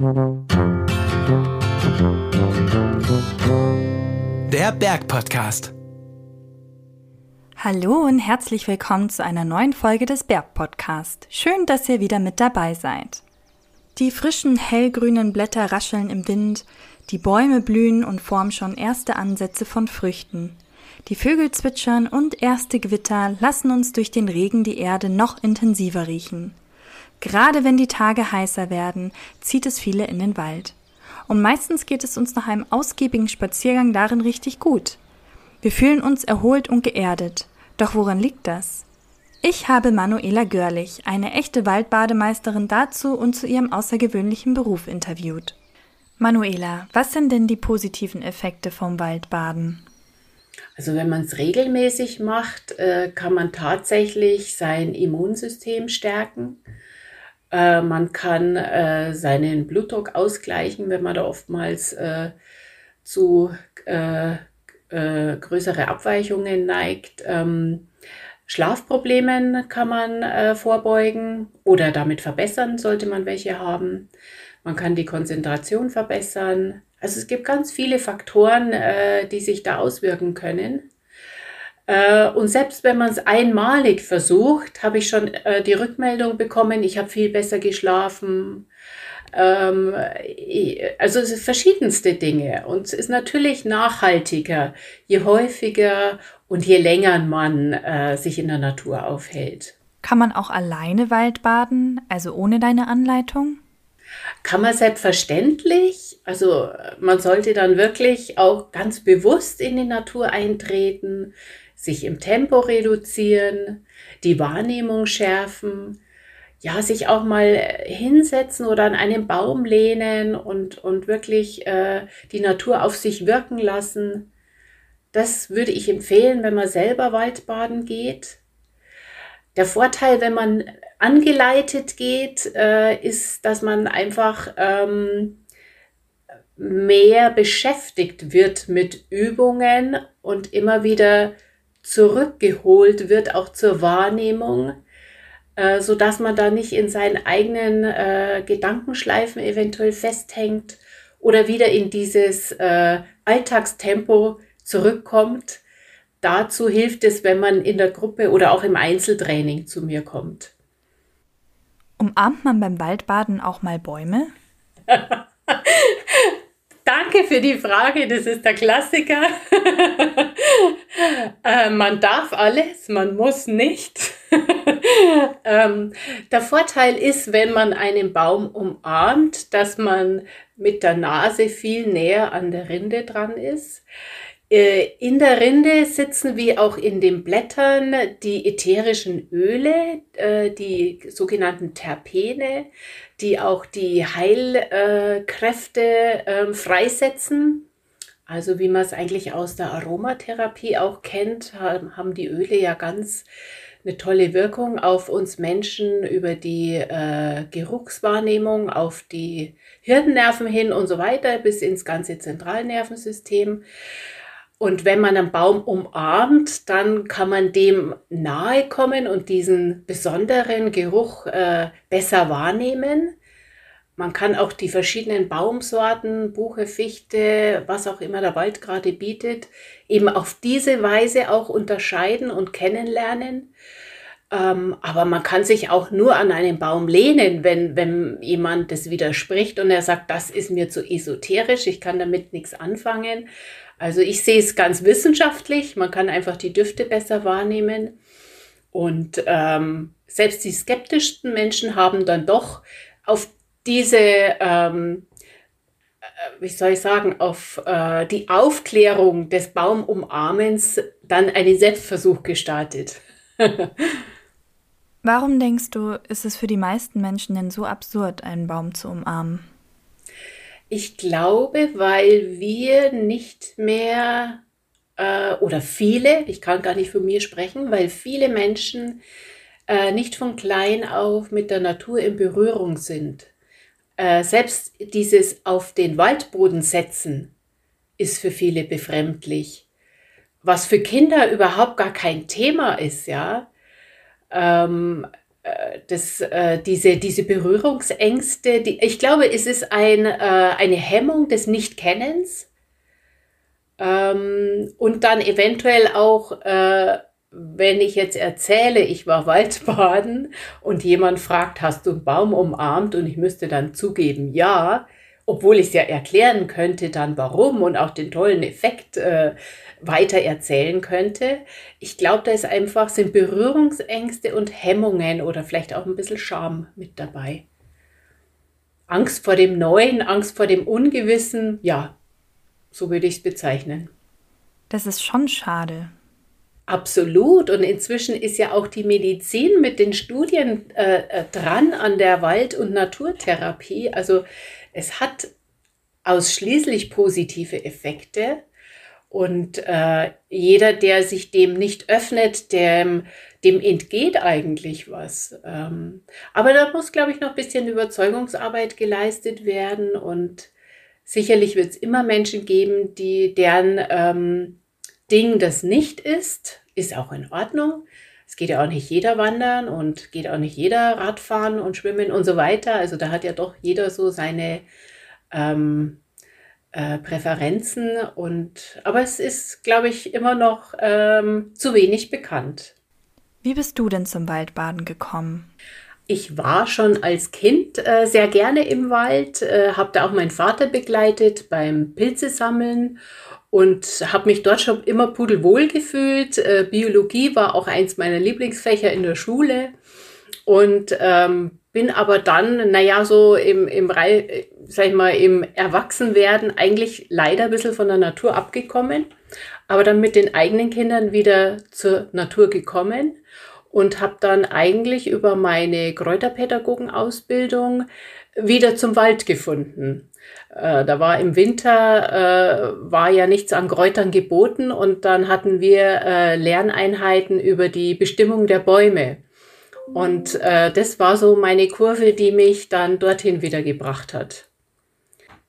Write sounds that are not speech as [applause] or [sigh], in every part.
Der Bergpodcast. Hallo und herzlich willkommen zu einer neuen Folge des Bergpodcast. Schön, dass ihr wieder mit dabei seid. Die frischen hellgrünen Blätter rascheln im Wind, die Bäume blühen und formen schon erste Ansätze von Früchten. Die Vögel zwitschern und erste Gewitter lassen uns durch den Regen die Erde noch intensiver riechen. Gerade wenn die Tage heißer werden, zieht es viele in den Wald. Und meistens geht es uns nach einem ausgiebigen Spaziergang darin richtig gut. Wir fühlen uns erholt und geerdet. Doch woran liegt das? Ich habe Manuela Görlich, eine echte Waldbademeisterin, dazu und zu ihrem außergewöhnlichen Beruf interviewt. Manuela, was sind denn die positiven Effekte vom Waldbaden? Also wenn man es regelmäßig macht, äh, kann man tatsächlich sein Immunsystem stärken. Äh, man kann äh, seinen Blutdruck ausgleichen, wenn man da oftmals äh, zu äh, äh, größere Abweichungen neigt. Ähm, Schlafproblemen kann man äh, vorbeugen oder damit verbessern, sollte man welche haben. Man kann die Konzentration verbessern. Also es gibt ganz viele Faktoren, die sich da auswirken können. Äh, und selbst wenn man es einmalig versucht, habe ich schon äh, die Rückmeldung bekommen, ich habe viel besser geschlafen. Ähm, also es sind verschiedenste Dinge. Und es ist natürlich nachhaltiger, je häufiger und je länger man äh, sich in der Natur aufhält. Kann man auch alleine Waldbaden, also ohne deine Anleitung? Kann man selbstverständlich. Also man sollte dann wirklich auch ganz bewusst in die Natur eintreten, sich im Tempo reduzieren, die Wahrnehmung schärfen, ja, sich auch mal hinsetzen oder an einen Baum lehnen und, und wirklich äh, die Natur auf sich wirken lassen. Das würde ich empfehlen, wenn man selber Waldbaden geht. Der Vorteil, wenn man angeleitet geht, äh, ist, dass man einfach ähm, mehr beschäftigt wird mit Übungen und immer wieder zurückgeholt wird, auch zur Wahrnehmung, äh, so dass man da nicht in seinen eigenen äh, Gedankenschleifen eventuell festhängt oder wieder in dieses äh, Alltagstempo zurückkommt. Dazu hilft es, wenn man in der Gruppe oder auch im Einzeltraining zu mir kommt. Umarmt man beim Waldbaden auch mal Bäume? [laughs] Danke für die Frage, das ist der Klassiker. [laughs] äh, man darf alles, man muss nicht. [laughs] ähm, der Vorteil ist, wenn man einen Baum umarmt, dass man mit der Nase viel näher an der Rinde dran ist. Äh, in der Rinde sitzen wie auch in den Blättern die ätherischen Öle, äh, die sogenannten Terpene, die auch die Heilkräfte ähm, freisetzen. Also wie man es eigentlich aus der Aromatherapie auch kennt, haben die Öle ja ganz eine tolle Wirkung auf uns Menschen über die äh, Geruchswahrnehmung, auf die Hirnnerven hin und so weiter bis ins ganze Zentralnervensystem. Und wenn man einen Baum umarmt, dann kann man dem nahe kommen und diesen besonderen Geruch äh, besser wahrnehmen. Man kann auch die verschiedenen Baumsorten, Buche, Fichte, was auch immer der Wald gerade bietet, eben auf diese Weise auch unterscheiden und kennenlernen. Ähm, aber man kann sich auch nur an einen Baum lehnen, wenn, wenn jemand das widerspricht und er sagt, das ist mir zu esoterisch, ich kann damit nichts anfangen. Also ich sehe es ganz wissenschaftlich. Man kann einfach die Düfte besser wahrnehmen. Und ähm, selbst die skeptischsten Menschen haben dann doch auf diese, ähm, äh, wie soll ich sagen, auf äh, die Aufklärung des Baumumarmens dann einen Selbstversuch gestartet. [laughs] Warum denkst du, ist es für die meisten Menschen denn so absurd, einen Baum zu umarmen? Ich glaube, weil wir nicht mehr äh, oder viele, ich kann gar nicht für mir sprechen, weil viele Menschen äh, nicht von klein auf mit der Natur in Berührung sind. Äh, selbst dieses auf den Waldboden setzen ist für viele befremdlich. Was für Kinder überhaupt gar kein Thema ist, ja. Ähm, äh, das, äh, diese, diese Berührungsängste, die, ich glaube, es ist ein, äh, eine Hemmung des Nichtkennens ähm, und dann eventuell auch, äh, wenn ich jetzt erzähle, ich war Waldbaden und jemand fragt, hast du einen Baum umarmt und ich müsste dann zugeben, ja, obwohl ich es ja erklären könnte, dann warum und auch den tollen Effekt äh, weiter erzählen könnte. Ich glaube, da ist einfach, sind Berührungsängste und Hemmungen oder vielleicht auch ein bisschen Scham mit dabei. Angst vor dem Neuen, Angst vor dem Ungewissen, ja, so würde ich es bezeichnen. Das ist schon schade. Absolut. Und inzwischen ist ja auch die Medizin mit den Studien äh, äh dran an der Wald- und Naturtherapie. Also es hat ausschließlich positive Effekte. Und äh, jeder, der sich dem nicht öffnet, dem, dem entgeht eigentlich was. Ähm, aber da muss, glaube ich, noch ein bisschen Überzeugungsarbeit geleistet werden. Und sicherlich wird es immer Menschen geben, die deren ähm, Ding das nicht ist. Ist auch in Ordnung. Geht ja auch nicht jeder wandern und geht auch nicht jeder Radfahren und schwimmen und so weiter. Also da hat ja doch jeder so seine ähm, äh, Präferenzen und aber es ist, glaube ich, immer noch ähm, zu wenig bekannt. Wie bist du denn zum Waldbaden gekommen? Ich war schon als Kind äh, sehr gerne im Wald, äh, habe da auch meinen Vater begleitet beim Pilze sammeln und habe mich dort schon immer pudelwohl gefühlt. Äh, Biologie war auch eins meiner Lieblingsfächer in der Schule und ähm, bin aber dann, naja, so im, im, sag ich mal, im Erwachsenwerden eigentlich leider ein bisschen von der Natur abgekommen, aber dann mit den eigenen Kindern wieder zur Natur gekommen und habe dann eigentlich über meine Kräuterpädagogenausbildung wieder zum Wald gefunden. Äh, da war im Winter, äh, war ja nichts an Kräutern geboten und dann hatten wir äh, Lerneinheiten über die Bestimmung der Bäume. Und äh, das war so meine Kurve, die mich dann dorthin wieder gebracht hat.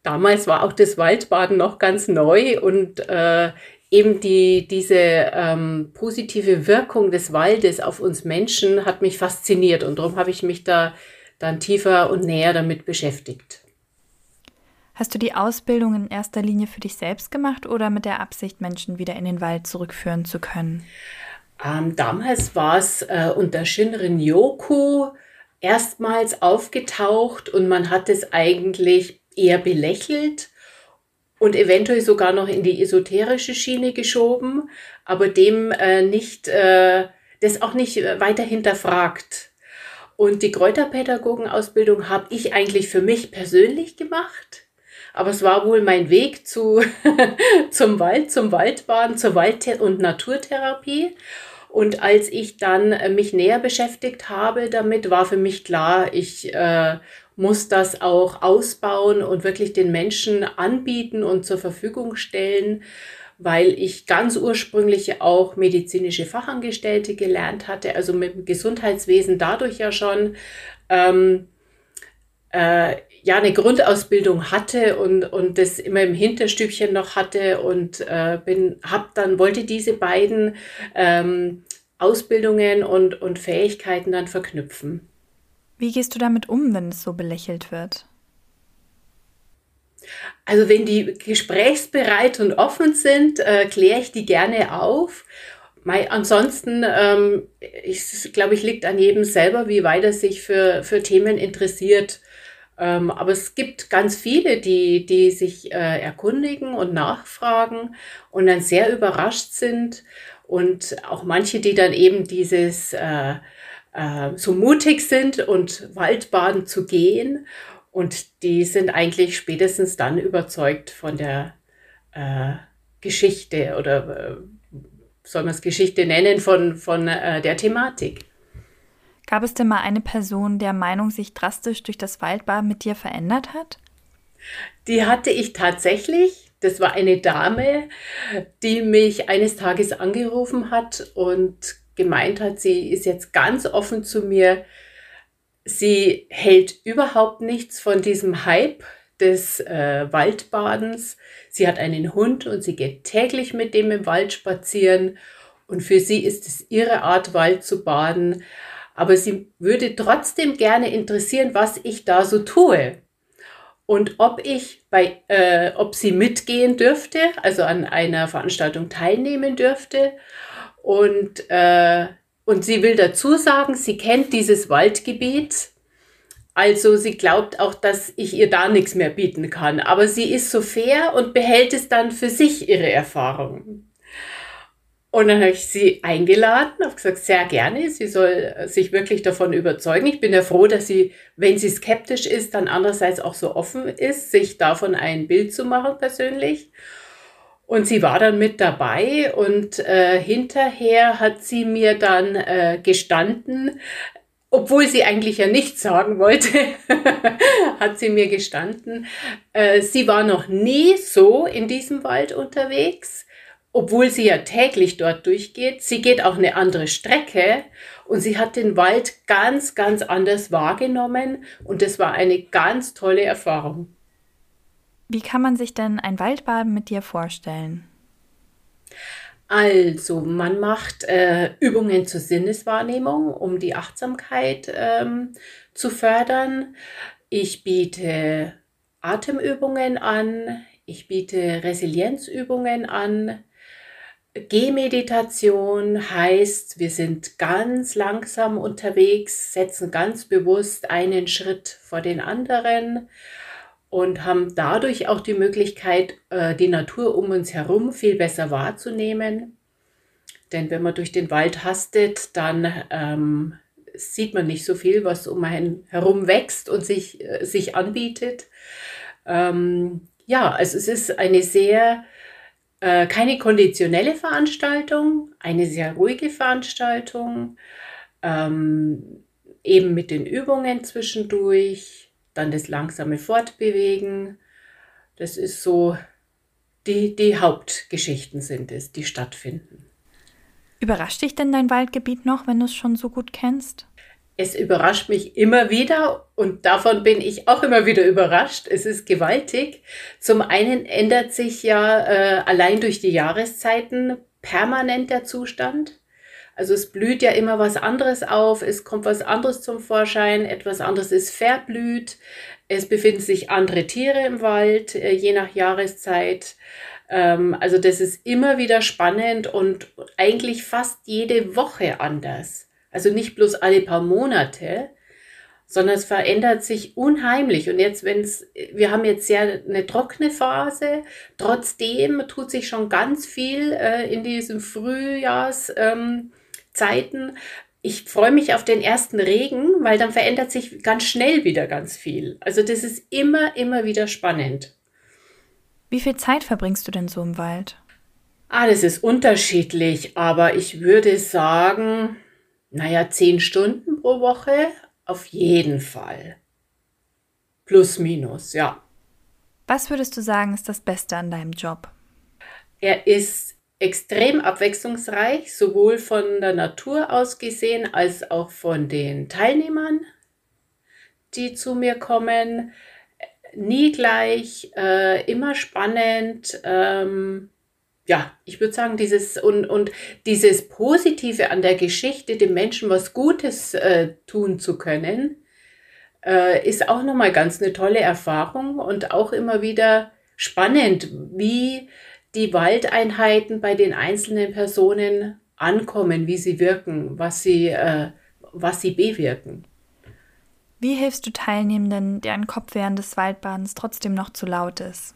Damals war auch das Waldbaden noch ganz neu und äh, eben die, diese ähm, positive Wirkung des Waldes auf uns Menschen hat mich fasziniert und darum habe ich mich da dann tiefer und näher damit beschäftigt. Hast du die Ausbildung in erster Linie für dich selbst gemacht oder mit der Absicht, Menschen wieder in den Wald zurückführen zu können? Ähm, damals war es äh, unter Shinrin Yoku erstmals aufgetaucht und man hat es eigentlich eher belächelt und eventuell sogar noch in die esoterische Schiene geschoben, aber dem äh, nicht, äh, das auch nicht weiter hinterfragt. Und die Kräuterpädagogenausbildung habe ich eigentlich für mich persönlich gemacht. Aber es war wohl mein Weg zu, [laughs] zum Wald, zum Waldbaden, zur Wald- und Naturtherapie. Und als ich dann äh, mich näher beschäftigt habe damit, war für mich klar, ich äh, muss das auch ausbauen und wirklich den Menschen anbieten und zur Verfügung stellen, weil ich ganz ursprünglich auch medizinische Fachangestellte gelernt hatte, also mit dem Gesundheitswesen dadurch ja schon ähm, äh, ja eine Grundausbildung hatte und, und das immer im Hinterstübchen noch hatte und äh, bin, hab dann, wollte diese beiden ähm, Ausbildungen und, und Fähigkeiten dann verknüpfen. Wie gehst du damit um, wenn es so belächelt wird? Also wenn die gesprächsbereit und offen sind, äh, kläre ich die gerne auf. Mei, ansonsten, ähm, ich glaube, ich liegt an jedem selber, wie weit er sich für, für Themen interessiert. Ähm, aber es gibt ganz viele, die, die sich äh, erkundigen und nachfragen und dann sehr überrascht sind. Und auch manche, die dann eben dieses äh, äh, so mutig sind und Waldbaden zu gehen. Und die sind eigentlich spätestens dann überzeugt von der äh, Geschichte oder äh, soll man es Geschichte nennen, von, von äh, der Thematik. Gab es denn mal eine Person, der Meinung sich drastisch durch das Waldbaden mit dir verändert hat? Die hatte ich tatsächlich. Das war eine Dame, die mich eines Tages angerufen hat und gemeint hat, sie ist jetzt ganz offen zu mir. Sie hält überhaupt nichts von diesem Hype des äh, Waldbadens. Sie hat einen Hund und sie geht täglich mit dem im Wald spazieren. Und für sie ist es ihre Art, Wald zu baden. aber sie würde trotzdem gerne interessieren, was ich da so tue und ob ich bei, äh, ob sie mitgehen dürfte, also an einer Veranstaltung teilnehmen dürfte und äh, und sie will dazu sagen, sie kennt dieses Waldgebiet also sie glaubt auch, dass ich ihr da nichts mehr bieten kann. Aber sie ist so fair und behält es dann für sich, ihre Erfahrungen. Und dann habe ich sie eingeladen, habe gesagt, sehr gerne, sie soll sich wirklich davon überzeugen. Ich bin ja froh, dass sie, wenn sie skeptisch ist, dann andererseits auch so offen ist, sich davon ein Bild zu machen persönlich. Und sie war dann mit dabei und äh, hinterher hat sie mir dann äh, gestanden, obwohl sie eigentlich ja nichts sagen wollte, [laughs] hat sie mir gestanden, äh, sie war noch nie so in diesem Wald unterwegs, obwohl sie ja täglich dort durchgeht. Sie geht auch eine andere Strecke und sie hat den Wald ganz, ganz anders wahrgenommen und das war eine ganz tolle Erfahrung. Wie kann man sich denn ein Waldbaden mit dir vorstellen? Also, man macht äh, Übungen zur Sinneswahrnehmung, um die Achtsamkeit ähm, zu fördern. Ich biete Atemübungen an, ich biete Resilienzübungen an. Gehmeditation heißt, wir sind ganz langsam unterwegs, setzen ganz bewusst einen Schritt vor den anderen und haben dadurch auch die Möglichkeit, äh, die Natur um uns herum viel besser wahrzunehmen. Denn wenn man durch den Wald hastet, dann ähm, sieht man nicht so viel, was um einen herum wächst und sich, äh, sich anbietet. Ähm, ja, also es ist eine sehr, äh, keine konditionelle Veranstaltung, eine sehr ruhige Veranstaltung, ähm, eben mit den Übungen zwischendurch dann das langsame Fortbewegen. Das ist so, die, die Hauptgeschichten sind es, die stattfinden. Überrascht dich denn dein Waldgebiet noch, wenn du es schon so gut kennst? Es überrascht mich immer wieder und davon bin ich auch immer wieder überrascht. Es ist gewaltig. Zum einen ändert sich ja äh, allein durch die Jahreszeiten permanent der Zustand. Also es blüht ja immer was anderes auf, es kommt was anderes zum Vorschein, etwas anderes ist verblüht, es befinden sich andere Tiere im Wald, äh, je nach Jahreszeit. Ähm, also das ist immer wieder spannend und eigentlich fast jede Woche anders. Also nicht bloß alle paar Monate, sondern es verändert sich unheimlich. Und jetzt, wenn es, wir haben jetzt sehr eine trockene Phase, trotzdem tut sich schon ganz viel äh, in diesem Frühjahrs. Ähm, Zeiten. Ich freue mich auf den ersten Regen, weil dann verändert sich ganz schnell wieder ganz viel. Also das ist immer, immer wieder spannend. Wie viel Zeit verbringst du denn so im Wald? Ah, das ist unterschiedlich, aber ich würde sagen, naja, zehn Stunden pro Woche auf jeden Fall. Plus, minus, ja. Was würdest du sagen, ist das Beste an deinem Job? Er ist extrem abwechslungsreich, sowohl von der Natur aus gesehen als auch von den Teilnehmern, die zu mir kommen. Nie gleich, äh, immer spannend. Ähm, ja, ich würde sagen, dieses und, und dieses Positive an der Geschichte, dem Menschen was Gutes äh, tun zu können, äh, ist auch nochmal ganz eine tolle Erfahrung und auch immer wieder spannend, wie die Waldeinheiten bei den einzelnen Personen ankommen, wie sie wirken, was sie, äh, was sie bewirken. Wie hilfst du Teilnehmenden, deren Kopf während des Waldbadens trotzdem noch zu laut ist?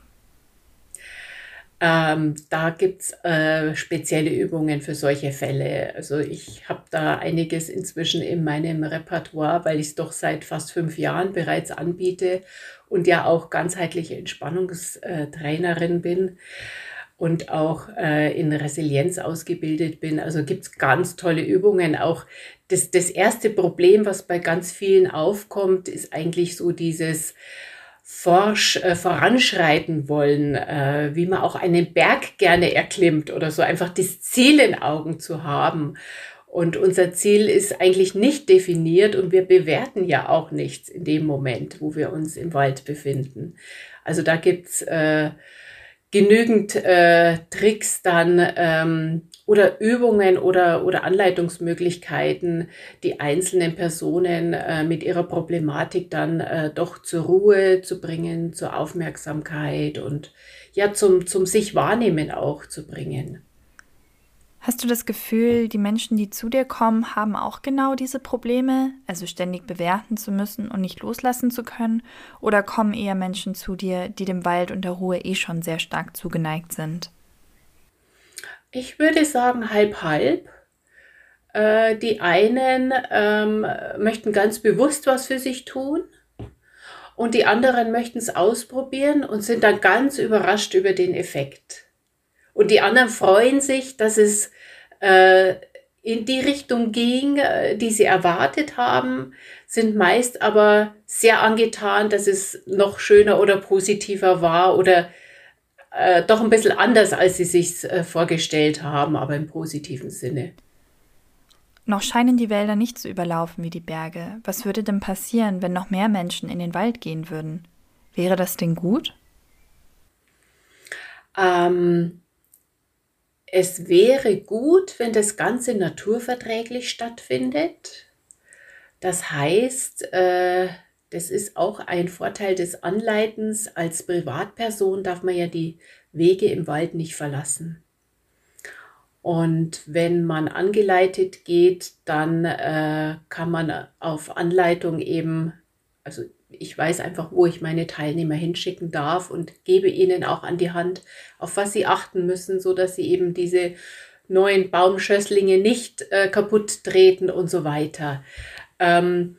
Ähm, da gibt es äh, spezielle Übungen für solche Fälle. Also ich habe da einiges inzwischen in meinem Repertoire, weil ich es doch seit fast fünf Jahren bereits anbiete und ja auch ganzheitliche Entspannungstrainerin bin und auch äh, in Resilienz ausgebildet bin. Also gibt es ganz tolle Übungen. Auch das, das erste Problem, was bei ganz vielen aufkommt, ist eigentlich so dieses forsch äh, voranschreiten wollen, äh, wie man auch einen Berg gerne erklimmt oder so, einfach das Ziel in Augen zu haben. Und unser Ziel ist eigentlich nicht definiert und wir bewerten ja auch nichts in dem Moment, wo wir uns im Wald befinden. Also da gibt's äh, genügend äh, Tricks dann, ähm, oder Übungen oder, oder Anleitungsmöglichkeiten, die einzelnen Personen äh, mit ihrer Problematik dann äh, doch zur Ruhe zu bringen, zur Aufmerksamkeit und ja zum, zum sich wahrnehmen auch zu bringen. Hast du das Gefühl, die Menschen, die zu dir kommen, haben auch genau diese Probleme, also ständig bewerten zu müssen und nicht loslassen zu können? Oder kommen eher Menschen zu dir, die dem Wald und der Ruhe eh schon sehr stark zugeneigt sind? Ich würde sagen halb halb. Äh, die einen ähm, möchten ganz bewusst was für sich tun und die anderen möchten es ausprobieren und sind dann ganz überrascht über den Effekt. Und die anderen freuen sich, dass es äh, in die Richtung ging, äh, die sie erwartet haben, sind meist aber sehr angetan, dass es noch schöner oder positiver war oder äh, doch ein bisschen anders, als sie sich äh, vorgestellt haben, aber im positiven Sinne. Noch scheinen die Wälder nicht so überlaufen wie die Berge. Was würde denn passieren, wenn noch mehr Menschen in den Wald gehen würden? Wäre das denn gut? Ähm, es wäre gut, wenn das Ganze naturverträglich stattfindet. Das heißt, äh, das ist auch ein Vorteil des Anleitens. Als Privatperson darf man ja die Wege im Wald nicht verlassen. Und wenn man angeleitet geht, dann äh, kann man auf Anleitung eben, also ich weiß einfach, wo ich meine Teilnehmer hinschicken darf und gebe ihnen auch an die Hand, auf was sie achten müssen, so dass sie eben diese neuen Baumschösslinge nicht äh, kaputt treten und so weiter. Ähm,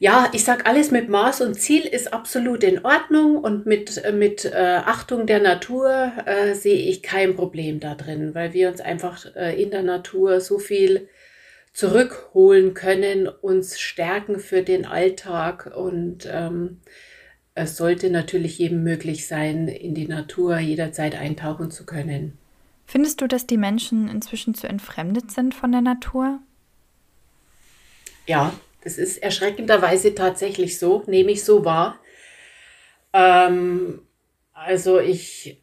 ja, ich sag alles mit Maß und Ziel ist absolut in Ordnung und mit, äh, mit äh, Achtung der Natur äh, sehe ich kein Problem da drin, weil wir uns einfach äh, in der Natur so viel zurückholen können, uns stärken für den Alltag und ähm, es sollte natürlich jedem möglich sein, in die Natur jederzeit eintauchen zu können. Findest du, dass die Menschen inzwischen zu entfremdet sind von der Natur? Ja, das ist erschreckenderweise tatsächlich so, nehme ich so wahr. Ähm, also ich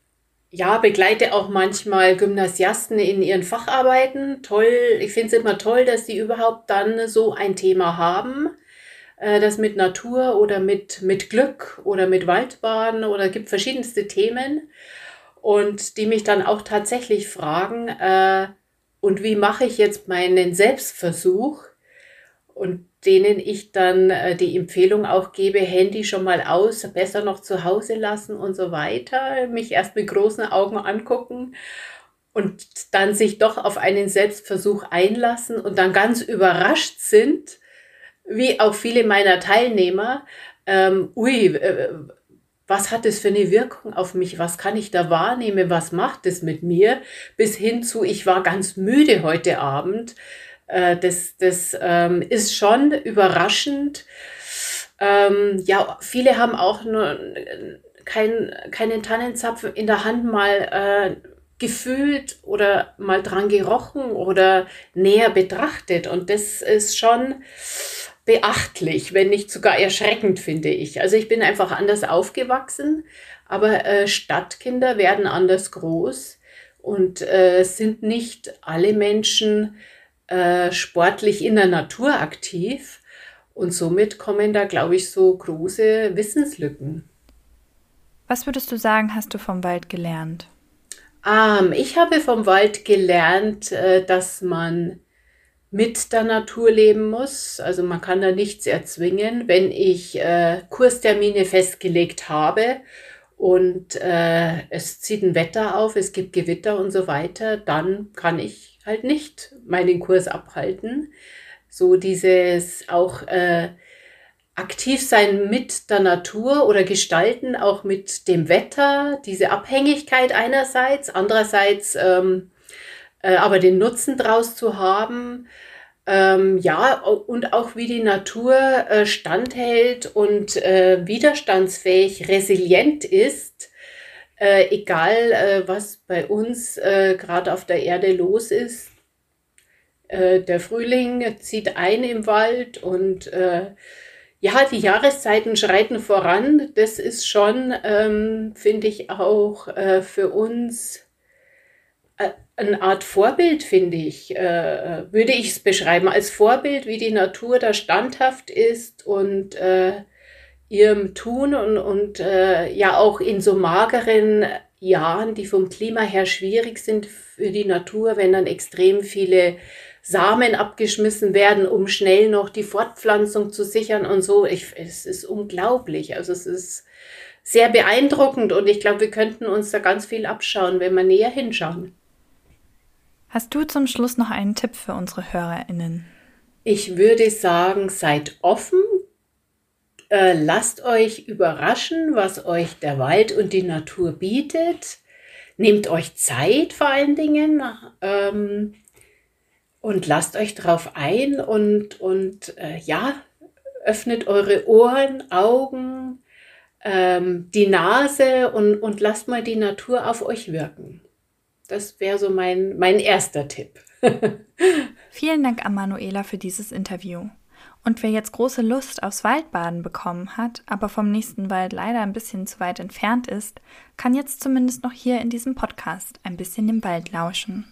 ja, begleite auch manchmal Gymnasiasten in ihren Facharbeiten. Toll, ich finde es immer toll, dass sie überhaupt dann so ein Thema haben. Äh, das mit Natur oder mit, mit Glück oder mit Waldbaden oder gibt verschiedenste Themen. Und die mich dann auch tatsächlich fragen, äh, und wie mache ich jetzt meinen Selbstversuch? Und denen ich dann äh, die Empfehlung auch gebe, Handy schon mal aus, besser noch zu Hause lassen und so weiter, mich erst mit großen Augen angucken und dann sich doch auf einen Selbstversuch einlassen und dann ganz überrascht sind, wie auch viele meiner Teilnehmer, ähm, ui, äh, was hat es für eine Wirkung auf mich? Was kann ich da wahrnehmen? Was macht es mit mir? Bis hin zu, ich war ganz müde heute Abend äh, das das ähm, ist schon überraschend. Ähm, ja, viele haben auch nur kein, keinen Tannenzapfen in der Hand mal äh, gefühlt oder mal dran gerochen oder näher betrachtet. Und das ist schon beachtlich, wenn nicht sogar erschreckend, finde ich. Also ich bin einfach anders aufgewachsen, aber äh, Stadtkinder werden anders groß und äh, sind nicht alle Menschen äh, sportlich in der Natur aktiv. Und somit kommen da, glaube ich, so große Wissenslücken. Was würdest du sagen, hast du vom Wald gelernt? Ähm, ich habe vom Wald gelernt, äh, dass man mit der Natur leben muss. Also man kann da nichts erzwingen. Wenn ich äh, Kurstermine festgelegt habe und äh, es zieht ein Wetter auf, es gibt Gewitter und so weiter, dann kann ich halt nicht meinen Kurs abhalten. So dieses auch äh, aktiv sein mit der Natur oder gestalten, auch mit dem Wetter, diese Abhängigkeit einerseits, andererseits ähm, äh, aber den Nutzen draus zu haben. Ähm, ja, und auch wie die Natur äh, standhält und äh, widerstandsfähig, resilient ist äh, egal äh, was bei uns äh, gerade auf der Erde los ist. Äh, der Frühling zieht ein im Wald und äh, ja, die Jahreszeiten schreiten voran. Das ist schon, ähm, finde ich, auch äh, für uns eine Art Vorbild, finde ich, würde ich es beschreiben, als Vorbild, wie die Natur da standhaft ist und äh, ihrem Tun und, und äh, ja auch in so mageren Jahren, die vom Klima her schwierig sind für die Natur, wenn dann extrem viele Samen abgeschmissen werden, um schnell noch die Fortpflanzung zu sichern und so. Ich, es ist unglaublich. Also es ist sehr beeindruckend und ich glaube, wir könnten uns da ganz viel abschauen, wenn wir näher hinschauen. Hast du zum Schluss noch einen Tipp für unsere HörerInnen? Ich würde sagen, seid offen, äh, lasst euch überraschen, was euch der Wald und die Natur bietet. Nehmt euch Zeit vor allen Dingen ähm, und lasst euch drauf ein und, und äh, ja, öffnet eure Ohren, Augen, ähm, die Nase und, und lasst mal die Natur auf euch wirken. Das wäre so mein, mein erster Tipp. [laughs] Vielen Dank an Manuela für dieses Interview. Und wer jetzt große Lust aufs Waldbaden bekommen hat, aber vom nächsten Wald leider ein bisschen zu weit entfernt ist, kann jetzt zumindest noch hier in diesem Podcast ein bisschen dem Wald lauschen.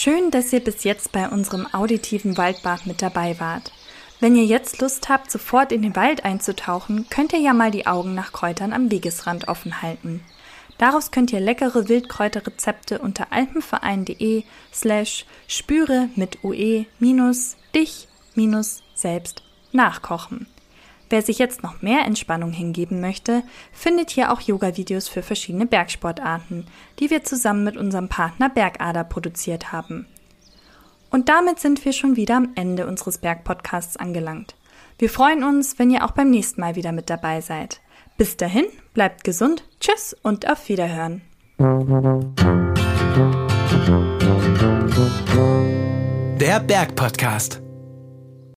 Schön, dass ihr bis jetzt bei unserem auditiven Waldbad mit dabei wart. Wenn ihr jetzt Lust habt, sofort in den Wald einzutauchen, könnt ihr ja mal die Augen nach Kräutern am Wegesrand offen halten. Daraus könnt ihr leckere Wildkräuterrezepte unter alpenverein.de slash spüre mit ue minus dich minus selbst nachkochen. Wer sich jetzt noch mehr Entspannung hingeben möchte, findet hier auch Yoga-Videos für verschiedene Bergsportarten, die wir zusammen mit unserem Partner Bergader produziert haben. Und damit sind wir schon wieder am Ende unseres Bergpodcasts angelangt. Wir freuen uns, wenn ihr auch beim nächsten Mal wieder mit dabei seid. Bis dahin, bleibt gesund, tschüss und auf Wiederhören. Der Bergpodcast.